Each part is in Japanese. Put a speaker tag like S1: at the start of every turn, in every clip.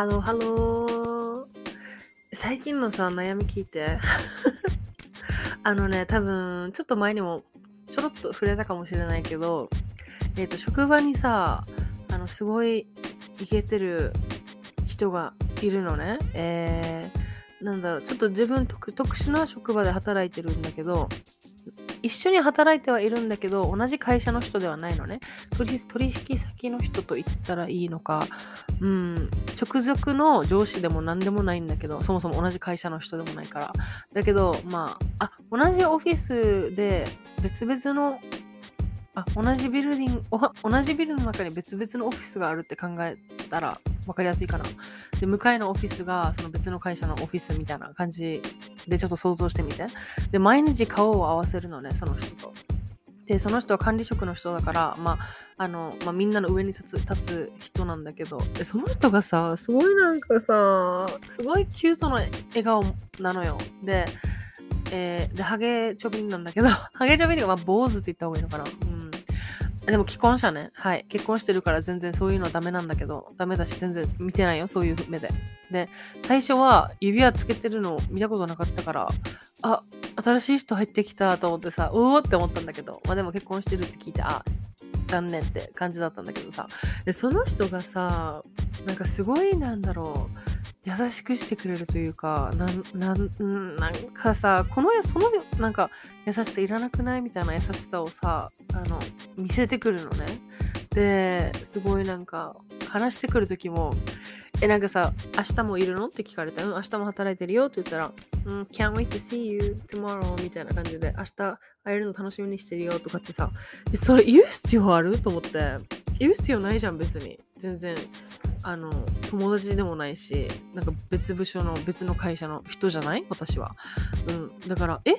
S1: ハローハロー。最近のさ、悩み聞いて。あのね、多分、ちょっと前にもちょろっと触れたかもしれないけど、えっ、と、職場にさ、あの、すごいイケてる人がいるのね。えー、なんだろう、ちょっと自分特特殊な職場で働いてるんだけど、一緒に働いてはいるんだけど、同じ会社の人ではないのね。取引先の人と言ったらいいのか、うん、直属の上司でも何でもないんだけど、そもそも同じ会社の人でもないから。だけど、まあ、あ、同じオフィスで別々の、あ、同じビルディング、同じビルの中に別々のオフィスがあるって考えたら分かりやすいかな。で、向かいのオフィスがその別の会社のオフィスみたいな感じでちょっと想像してみて。で、毎日顔を合わせるのね、その人と。で、その人は管理職の人だから、まあ、あの、まあ、みんなの上に立つ立つ人なんだけど、で、その人がさ、すごいなんかさ、すごいキュートな笑顔なのよ。で、えーで、ハゲチョビンなんだけど、ハゲチョビンっていうか、まあ、坊主って言った方がいいのかな。うん。でも既婚者ね。はい。結婚してるから全然そういうのダメなんだけど、ダメだし全然見てないよ、そういう目で。で、最初は指輪つけてるの見たことなかったから、あ、新しい人入ってきたと思ってさ、うおーって思ったんだけど、まあでも結婚してるって聞いて、あ、残念って感じだったんだけどさ。で、その人がさ、なんかすごいなんだろう、優しくしてくれるというか、な、なん、なんかさ、この、その、なんか、優しさいらなくない？みたいな優しさをさ、あの、見せてくるのね。で、すごいなんか、話してくる時も、え、なんかさ、明日もいるの？って聞かれた。うん、明日も働いてるよ？って言ったら、うん、can't wait to see you tomorrow みたいな感じで、明日会えるの楽しみにしてるよとかってさ、それ言う必要ある？と思って、言う必要ないじゃん、別に。全然。あの、友達でもないし、なんか別部署の別の会社の人じゃない？私は。うん。だから、え？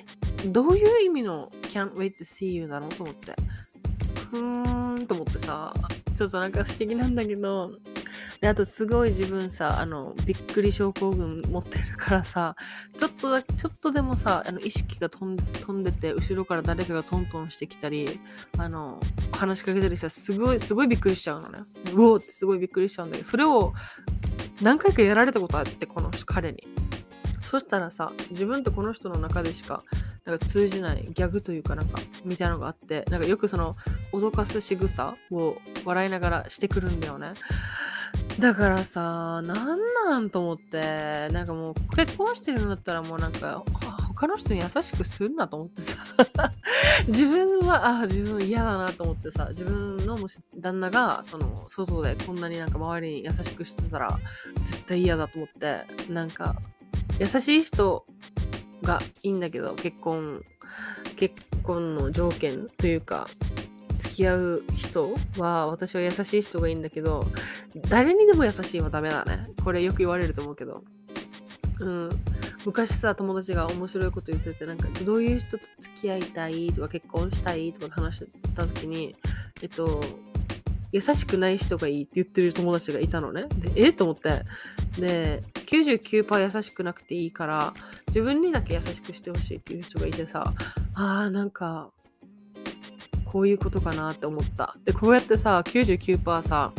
S1: どういう意味の can't wait to see you なの？と思って。ふーんと思ってさ、ちょっとなんか不思議なんだけど、で、あとすごい自分さ、あの、びっくり症候群持ってるからさ、ちょっとだけ、ちょっとでもさ、あの、意識が飛ん飛んでて、後ろから誰かがトントンしてきたり、あの、話しかけたりしたら、すごい、すごいびっくりしちゃうのね。うおーってすごいびっくりしちゃうんだけど、それを何回かやられたことあって、この彼に。そしたらさ、自分とこの人の中でしか、なんか通じないギャグというかなんか、みたいなのがあって、なんかよくその、脅かす仕草を笑いながらしてくるんだよね。だからさ、なんなんと思って、なんかもう結婚してるんだったらもうなんか、他の人に優しくすんなと思ってさ、自分は、あ、自分嫌だなと思ってさ、自分のもし旦那が、その、外でこんなになんか周りに優しくしてたら、絶対嫌だと思って、なんか、優しい人がいいんだけど、結婚、結婚の条件というか、付き合う人は、私は優しい人がいいんだけど、誰にでも優しいはダメだね。これよく言われると思うけど。うん。昔さ、友達が面白いこと言ってて、なんか、どういう人と付き合いたいとか、結婚したいとか話してた時に、えっと、優しくない人がいいって言ってる友達がいたのね。で、えと思って。で、99%優しくなくていいから、自分にだけ優しくしてほしいっていう人がいてさ、あー、なんか、こういうことかなって思った。で、こうやってさ、99%さ、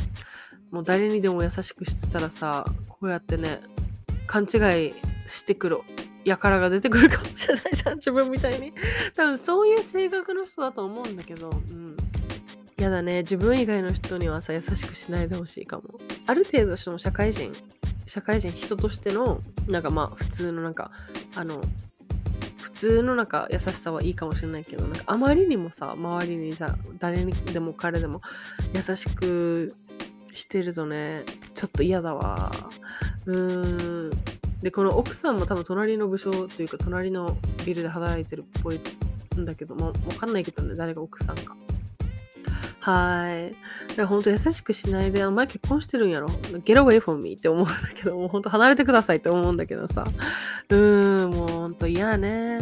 S1: もう誰にでも優しくしてたらさ、こうやってね、勘違いしてくるやからが出てくるかもしれないじゃん自分みたいに。多分そういう性格の人だと思うんだけどうん。やだね自分以外の人にはさ優しくしないでほしいかも。ある程度しても社会人社会人人としてのなんかまあ普通のなんかあの普通のなんか優しさはいいかもしれないけどなんかあまりにもさ周りにさ誰にでも彼でも優しくしてるとねちょっと嫌だわ。うーん。でこの奥さんも多分隣の部署というか隣のビルで働いてるっぽいんだけどもわかんないけどね誰が奥さんか。はい。だから本当優しくしないで、お前結婚してるんやろ ?Get away from me って思うんだけど、もう本当離れてくださいって思うんだけどさ。うーん、もう本当嫌ね。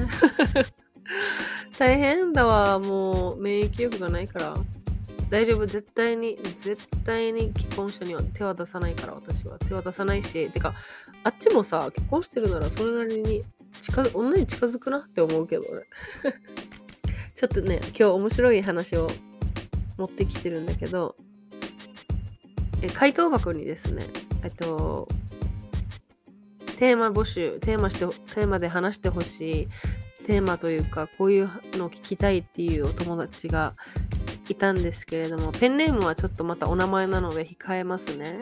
S1: 大変だわ。もう免疫力がないから。大丈夫。絶対に、絶対に既婚者には手は出さないから、私は。手は出さないし。てか、あっちもさ、結婚してるならそれなりに近、女に近づくなって思うけどね。ちょっとね、今日面白い話を持ってきてるんだけど、え回答箱にですね、えっと、テーマ募集、テーマして、テーマで話してほしいテーマというか、こういうのを聞きたいっていうお友達がいたんですけれども、ペンネームはちょっとまたお名前なので控えますね。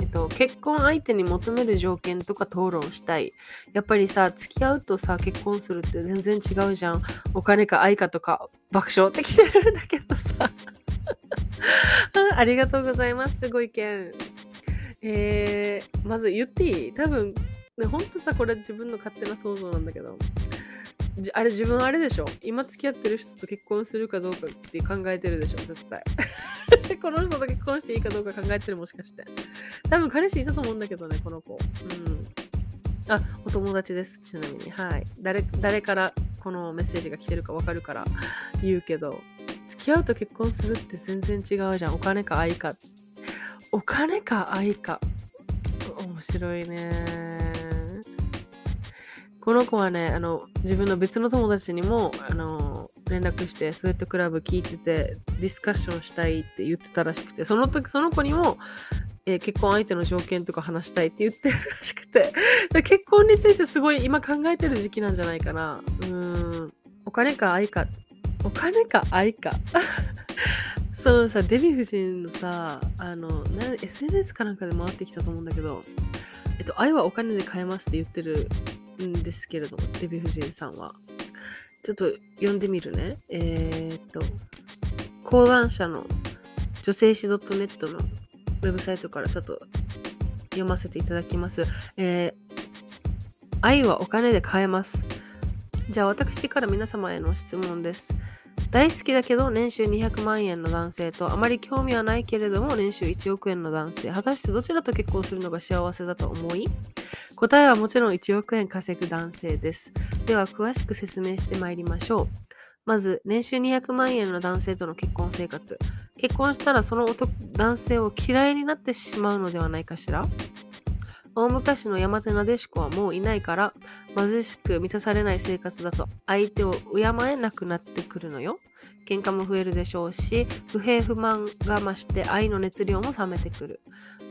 S1: えっと、結婚相手に求める条件とか討論したい。やっぱりさ、付き合うとさ、結婚するって全然違うじゃん。お金か愛かとか爆笑ってきてるんだけどさ。ありがとうございます。ご意見。えー、まず言っていい？多分、ね、ほんとさ、これ自分の勝手な想像なんだけど。あれ自分あれでしょ？今付き合ってる人と結婚するかどうかって考えてるでしょ？絶対。この人と結婚していいかどうか考えてるもしかして。多分彼氏いたと思うんだけどね、この子。うん。あ、お友達です。ちなみに。はい。誰、誰からこのメッセージが来てるかわかるから言うけど、付き合うと結婚するって全然違うじゃん。お金か愛か。お金か愛か。面白いね。この子はね、あの、自分の別の友達にも、あの、連絡して、スウェットクラブ聞いてて、ディスカッションしたいって言ってたらしくて、その時、その子にも、えー結婚相手の条件とか話したいって言ってるらしくて、結婚についてすごい今考えてる時期なんじゃないかな。うん。お金か愛か。お金か愛か。そのさ、デヴィ夫人のさ、あの、SNS かなんかで回ってきたと思うんだけど、えっと、愛はお金で買えますって言ってるんですけれども、デヴィ夫人さんは。ちょっと読んでみるね。えーっと、講談社の女性誌 .net のウェブサイトからちょっと読ませていただきます。えー愛はお金で買えます。じゃあ私から皆様への質問です。大好きだけど年収200万円の男性とあまり興味はないけれども年収1億円の男性。果たしてどちらと結婚するのが幸せだと思い？答えはもちろん1億円稼ぐ男性です。では詳しく説明してまいりましょう。まず年収200万円の男性との結婚生活。結婚したらその男男性を嫌いになってしまうのではないかしら？大昔の山手なでしこはもういないから貧しく満たされない生活だと相手を敬えなくなってくるのよ。喧嘩も増えるでしょうし不平不満が増して愛の熱量も冷めてくる。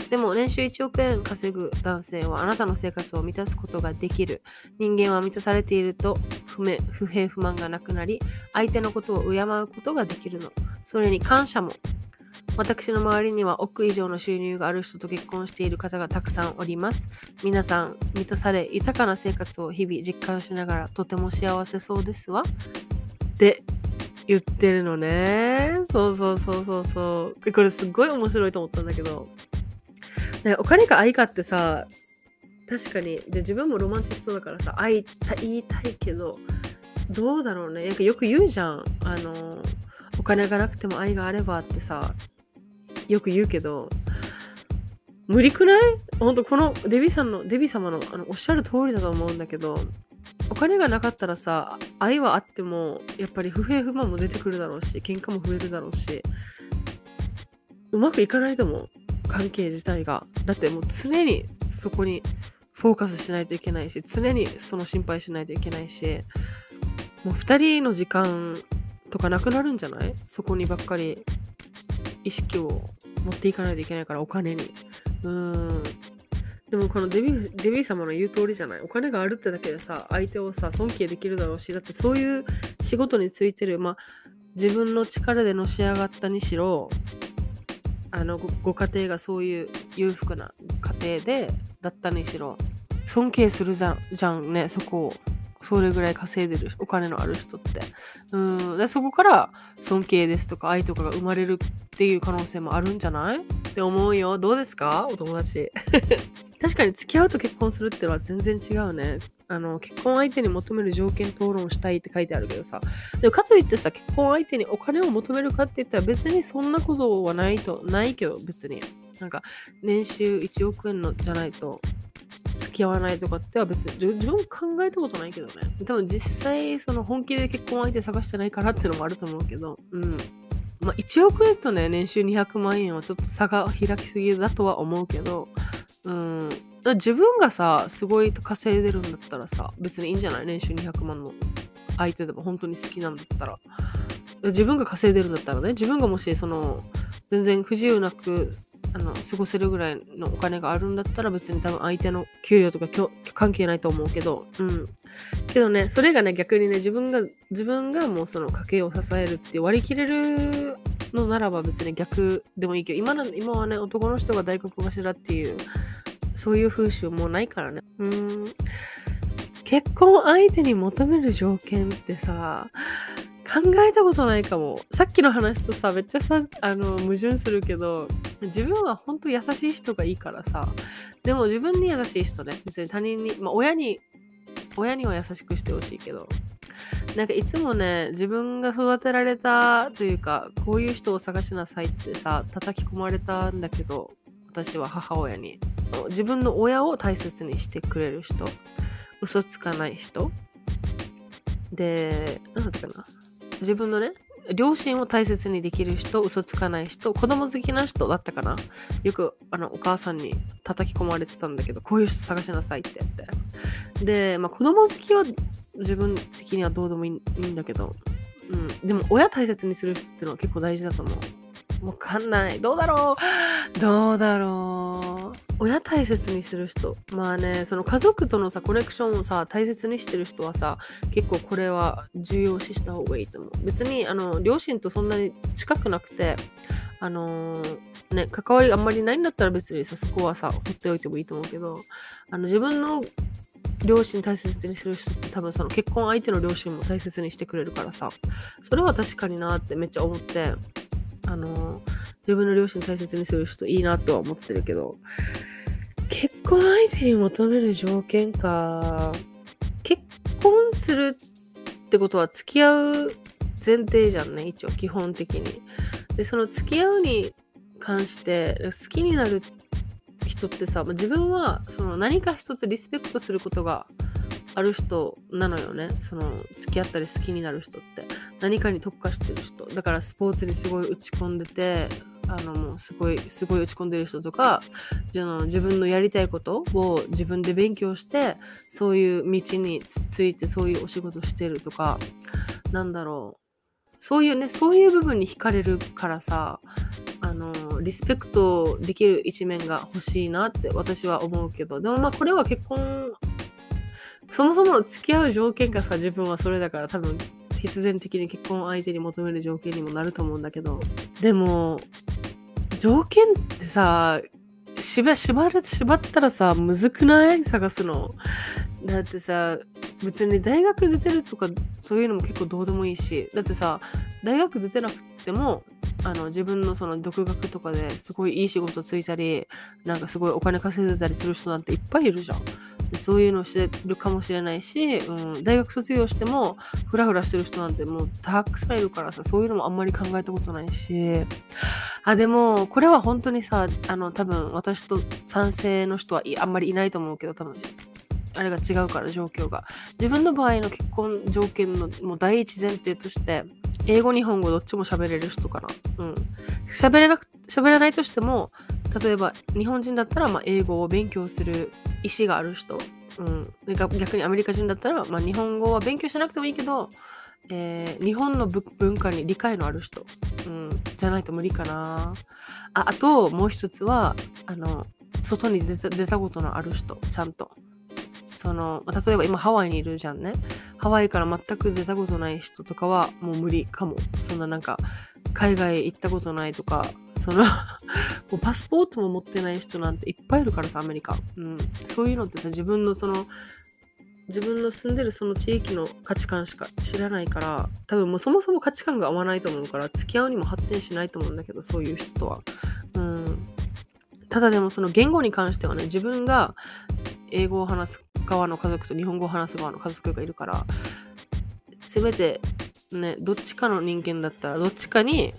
S1: でも年収1億円稼ぐ男性はあなたの生活を満たすことができる。人間は満たされていると不明不平不満がなくなり相手のことを敬うことができるの。それに感謝も私の周りには億以上の収入がある人と結婚している方がたくさんおります。皆さん、満たされ、豊かな生活を日々実感しながらとても幸せそうですわ。って言ってるのね。そうそうそうそうそう。これすっごい面白いと思ったんだけど。ねお金か愛かってさ、確かに、で自分もロマンチストだからさ、愛た言いたいけど、どうだろうね。なんかよく言うじゃん。あの、お金がなくても愛があればってさ、よく言うけど、無理くない？本当このデビさんの、デビ様のあのおっしゃる通りだと思うんだけど、お金がなかったらさ、愛はあっても、やっぱり不平不満も出てくるだろうし、喧嘩も増えるだろうし、うまくいかないと思う。関係自体が。だってもう常にそこにフォーカスしないといけないし、常にその心配しないといけないし、もう二人の時間とかなくなるんじゃない？そこにばっかり意識を持っていかないといけないから、お金に。うーん。でもこのデビュー、デビュー様の言う通りじゃないお金があるってだけでさ、相手をさ、尊敬できるだろうし、だってそういう仕事についてる、まあ、自分の力でのし上がったにしろ、あのご、家庭がそういう裕福な家庭で、だったにしろ、尊敬するじゃん、じゃんね、そこを。それぐらい稼いでるお金のある人って。うんでそこから尊敬ですとか愛とかが生まれるっていう可能性もあるんじゃないって思うよ。どうですか？お友達。確かに付き合うと結婚するってのは全然違うね。あの、結婚相手に求める条件討論したいって書いてあるけどさ。でもかといってさ、結婚相手にお金を求めるかって言ったら別にそんなことはないと、ないけど別に。なんか、年収1億円のじゃないと付き合わないとかっては別に自分考えたことないけどね。多分実際その本気で結婚相手探してないからっていうのもあると思うけど、うん。まあ1億円とね、年収200万円はちょっと差が開きすぎだとは思うけど、うん。自分がさ、すごい稼いでるんだったらさ、別にいいんじゃない？年収200万の相手でも本当に好きなんだったら。自分が稼いでるんだったらね、自分がもしその、全然不自由なくあの過ごせるぐらいのお金があるんだったら別に多分相手の給料とか関係ないと思うけど、うん。けどね、それがね、逆にね、自分が、自分がもうその家計を支えるって割り切れるのならば別に逆でもいいけど、今の今はね、男の人が大黒柱っていう、そういう風習もうないからね。うん。結婚相手に求める条件ってさ、考えたことないかも。さっきの話とさ、めっちゃさ、あの、矛盾するけど、自分は本当優しい人がいいからさ、でも自分に優しい人ね、別に他人に、まあ親に、親には優しくしてほしいけど、なんかいつもね、自分が育てられたというか、こういう人を探しなさいってさ、叩き込まれたんだけど、私は母親に。自分の親を大切にしてくれる人、嘘つかない人、で、なんだったかな。自分のね、両親を大切にできる人、嘘つかない人、子供好きな人だったかな？よくあのお母さんに叩き込まれてたんだけど、こういう人探しなさいって言って。で、まあ子供好きは自分的にはどうでもいいんだけど、うん。でも親大切にする人っていうのは結構大事だと思う。わかんない。どうだろうどうだろう親大切にする人。まあねその家族とのさコネクションをさ大切にしてる人はさ結構これは重要視した方がいいと思う。別にあの両親とそんなに近くなくてあのー、ね関わりあんまりないんだったら別にさそこはさ放っておいてもいいと思うけどあの自分の両親大切にする人って多分その結婚相手の両親も大切にしてくれるからさそれは確かになってめっちゃ思ってあのー自分の両親大切にする人いいなとは思ってるけど、結婚相手に求める条件か。結婚するってことは付き合う前提じゃんね、一応基本的に。で、その付き合うに関して好きになる人ってさ、自分はその何か一つリスペクトすることがある人なのよね。その付き合ったり好きになる人って。何かに特化してる人。だからスポーツにすごい打ち込んでて、あのもうすごいすごい打ち込んでる人とかじゃあ自分のやりたいことを自分で勉強してそういう道についてそういうお仕事してるとかなんだろう。そういうねそういう部分に惹かれるからさあのリスペクトできる一面が欲しいなって私は思うけど。でもまあこれは結婚そもそもの付き合う条件がさ自分はそれだから多分必然的に結婚相手に求める条件にもなると思うんだけど。でも条件ってさ、縛、縛る、縛ったらさ、むずくない？探すの。だってさ、別に大学出てるとか、そういうのも結構どうでもいいし、だってさ、大学出てなくても、あの、自分のその独学とかですごいいい仕事ついたり、なんかすごいお金稼いでたりする人なんていっぱいいるじゃん。でそういうのをしてるかもしれないし、うん、大学卒業してもフラフラしてる人なんてもうたくさんいるからさそういうのもあんまり考えたことないし。あでもこれは本当にさあの多分私と賛成の人はあんまりいないと思うけど多分。あれが違うから状況が。自分の場合の結婚条件のもう第一前提として英語日本語どっちも喋れる人かな。うん。喋れなく喋れないとしても例えば日本人だったらまあ英語を勉強する意思がある人、うん、逆にアメリカ人だったら、まあ、日本語は勉強しなくてもいいけど、えー、日本の文化に理解のある人、うん、じゃないと無理かな。ああともう一つはあの外に出た出たことのある人。ちゃんと。その例えば今ハワイにいるじゃんね。ハワイから全く出たことない人とかはもう無理かも。そんななんか海外行ったことないとかその もうパスポートも持ってない人なんていっぱいいるからさアメリカ、うん、そういうのってさ自分のその自分の住んでるその地域の価値観しか知らないから多分もうそもそも価値観が合わないと思うから付き合うにも発展しないと思うんだけどそういう人とは。うん。ただでもその言語に関してはね自分が英語を話す側の家族と日本語を話す側の家族がいるからせめてねどっちかの人間だったらどっちかに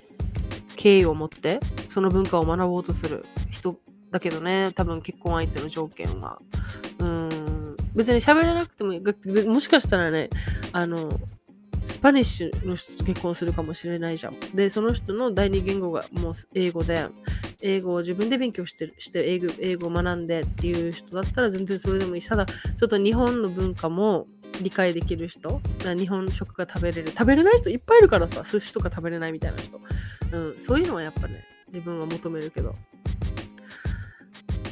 S1: 敬意を持ってその文化を学ぼうとする人だけどね多分結婚相手の条件は。うん。別に喋れなくてもいい。もしかしたらねあのスパニッシュの人と結婚するかもしれないじゃん。で、その人の第二言語がもう英語で、英語を自分で勉強してるして英語英語を学んでっていう人だったら全然それでもいい、ただ、ちょっと日本の文化も理解できる人、日本食が食べれる、食べれない人いっぱいいるからさ、寿司とか食べれないみたいな人。うん、そういうのはやっぱね、自分は求めるけど。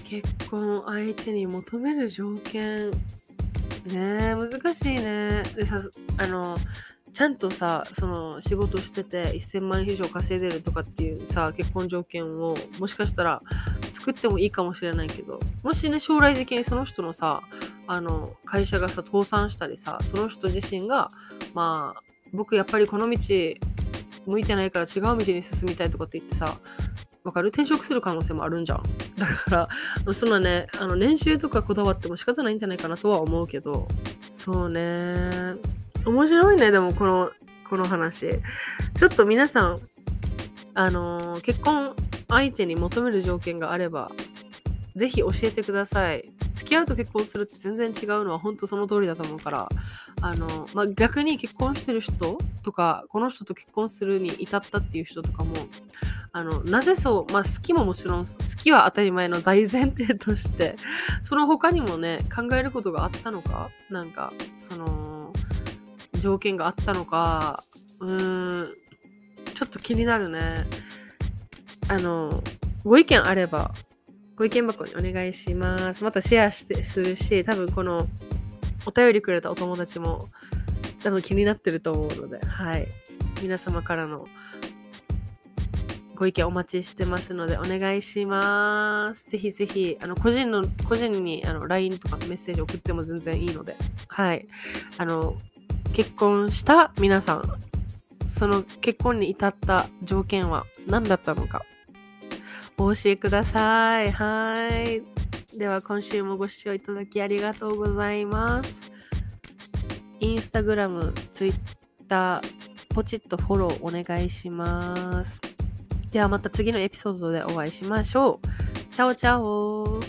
S1: 結婚相手に求める条件、ね難しいね。でさ、あの、ちゃんとさその仕事してて1000万円以上稼いでるとかっていうさ結婚条件をもしかしたら作ってもいいかもしれないけどもしね将来的にその人のさあの会社がさ倒産したりさその人自身がまあ僕やっぱりこの道向いてないから違う道に進みたいとかって言ってさわかる？転職する可能性もあるんじゃん。だから、そんなね、あの、年収とかこだわっても仕方ないんじゃないかなとは思うけど、そうね。面白いね、でもこの、この話。ちょっと皆さん、あのー、結婚相手に求める条件があれば、ぜひ教えてください。付き合うと結婚するって全然違うのは本当その通りだと思うから、あの、まあ、逆に結婚してる人とか、この人と結婚するに至ったっていう人とかも、あの、なぜそう、まあ、好きももちろん、好きは当たり前の大前提として、その他にもね、考えることがあったのか、なんか、その、条件があったのか、うーん、ちょっと気になるね。あの、ご意見あれば、ご意見箱にお願いします。またシェアしてするし、多分このお便りくれたお友達も多分気になってると思うので、はい。皆様からのご意見お待ちしてますのでお願いします。ぜひぜひ、あの、個人の、個人にあの LINE とかメッセージ送っても全然いいので、はい。あの、結婚した皆さん、その結婚に至った条件は何だったのか、お教えください。はい。では今週もご視聴いただきありがとうございます。インスタグラム、ツイッター、ポチッとフォローお願いします。ではまた次のエピソードでお会いしましょう。チャオチャオ